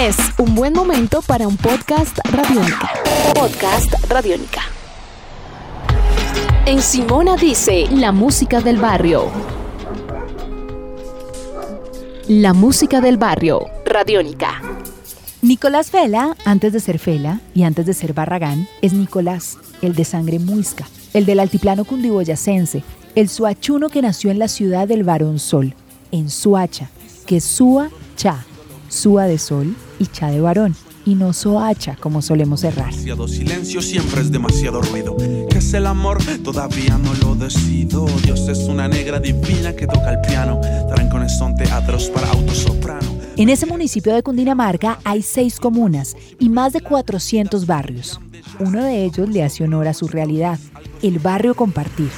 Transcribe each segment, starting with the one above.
Es un buen momento para un podcast radiónica. Podcast radiónica. En Simona dice la música del barrio. La música del barrio, radiónica. Nicolás Fela, antes de ser Fela y antes de ser Barragán, es Nicolás, el de sangre muisca, el del altiplano cundiboyacense, el suachuno que nació en la ciudad del Barón Sol, en Suacha, que es Sua Sua de Sol y Cha de Varón, y no Soacha como solemos errar. Demasiado silencio siempre es demasiado ruido. ¿Qué es el amor? Todavía no lo decido. Dios es una negra divina que toca el piano. Trancones son teatros para autosoprano. En ese municipio de Cundinamarca hay seis comunas y más de 400 barrios. Uno de ellos le hace honor a su realidad, el barrio Compartir.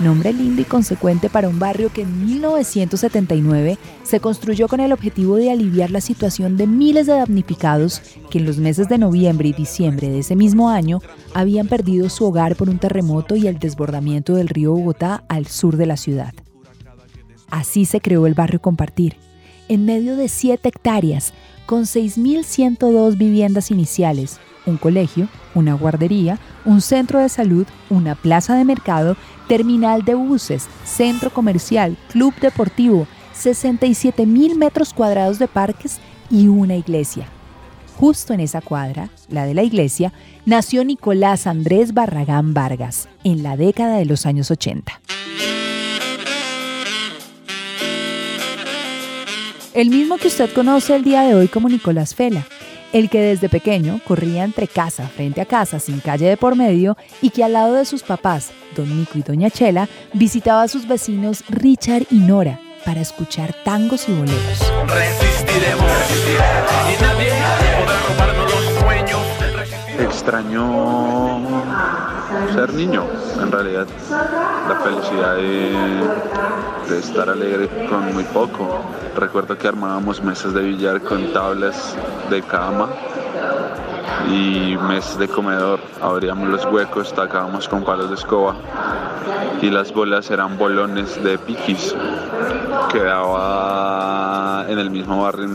Nombre lindo y consecuente para un barrio que en 1979 se construyó con el objetivo de aliviar la situación de miles de damnificados que en los meses de noviembre y diciembre de ese mismo año habían perdido su hogar por un terremoto y el desbordamiento del río Bogotá al sur de la ciudad. Así se creó el barrio Compartir, en medio de 7 hectáreas, con 6.102 viviendas iniciales, un colegio, una guardería, un centro de salud, una plaza de mercado, terminal de buses, centro comercial, club deportivo, 67 mil metros cuadrados de parques y una iglesia. Justo en esa cuadra, la de la iglesia, nació Nicolás Andrés Barragán Vargas en la década de los años 80. El mismo que usted conoce el día de hoy como Nicolás Fela, el que desde pequeño corría entre casa frente a casa sin calle de por medio y que al lado de sus papás, don Nico y doña Chela, visitaba a sus vecinos Richard y Nora para escuchar tangos y boleros. Resistiremos, y nadie podrá robarnos los sueños. Extraño ser niño, en realidad. La felicidad de, estar alegre con muy poco. Recuerdo que armábamos mesas de billar con tablas de cama y mesas de comedor. Abríamos los huecos, tacábamos con palos de escoba y las bolas eran bolones de piquis. Quedaba en el mismo barrio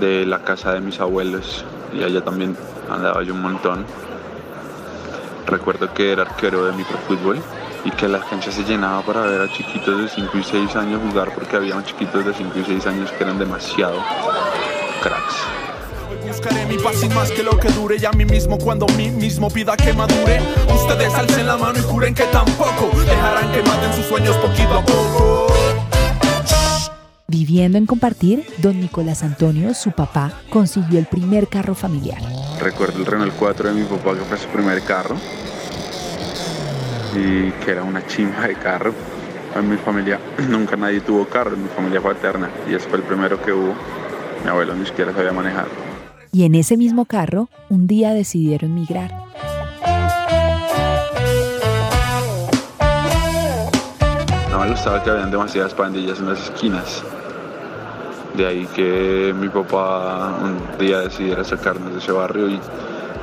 de la casa de mis abuelos y allá también andaba yo un montón. Recuerdo que era arquero de microfútbol y que la cancha se llenaba para ver a chiquitos de 5 y 6 años jugar porque había chiquitos de 5 y 6 años que eran demasiado cracks. Buscaré mi paz sin más que lo que dure y a mí mismo cuando mí mismo pida que madure. Ustedes alcen la mano y juren que tampoco dejarán que maten sus sueños poquito a poco. Viviendo en compartir, don Nicolás Antonio, su papá, consiguió el primer carro familiar. Recuerdo el Renault 4 de mi papá que fue su primer carro y que era una chimba de carro. En mi familia nunca nadie tuvo carro, en mi familia paterna y ese fue el primero que hubo. Mi abuelo ni siquiera sabía manejar. Y en ese mismo carro, un día decidieron migrar. No me gustaba que habían demasiadas pandillas en las esquinas. De ahí que mi papá un día decidiera sacarnos de ese barrio y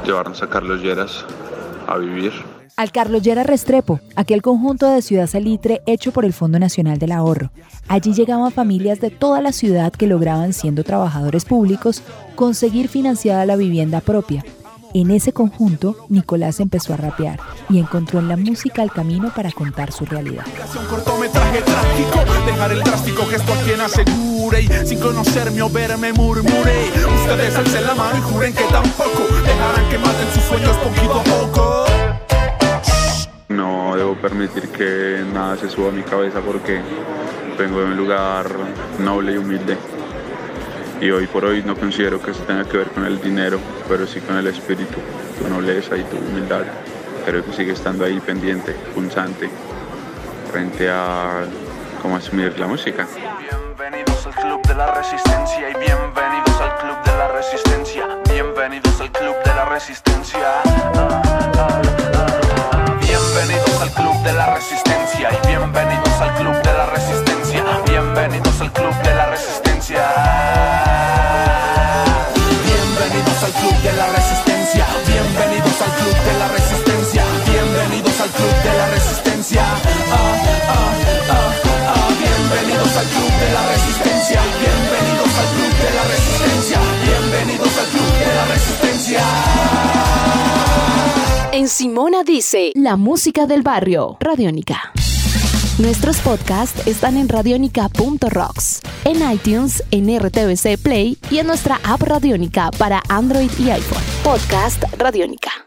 llevarnos a Carlos Lleras a vivir. Al Carlos Llera Restrepo, aquel conjunto de Ciudad Salitre hecho por el Fondo Nacional del Ahorro. Allí llegaban familias de toda la ciudad que lograban, siendo trabajadores públicos, conseguir financiada la vivienda propia. En ese conjunto, Nicolás empezó a rapear y encontró en la música el camino para contar su realidad. Un cortometraje trágico, dejar el drástico gesto a quien asegure y sin conocerme o verme murmure. Ustedes alcen la mano y juren que tampoco dejarán que maten sus sueños poquito a poco. No debo permitir que nada se suba a mi cabeza porque vengo de un lugar noble y humilde. Y hoy por hoy no considero que eso tenga que ver con el dinero, pero sí con el espíritu, tu nobleza y tu humildad. Creo que sigue estando ahí pendiente, punzante, frente a cómo asumir la música. Bienvenidos al club de la resistencia y bienvenidos En Simona dice, la música del barrio, Radiónica. Nuestros podcasts están en radionica.rocks, en iTunes, en RTVC Play y en nuestra app Radiónica para Android y iPhone. Podcast Radiónica.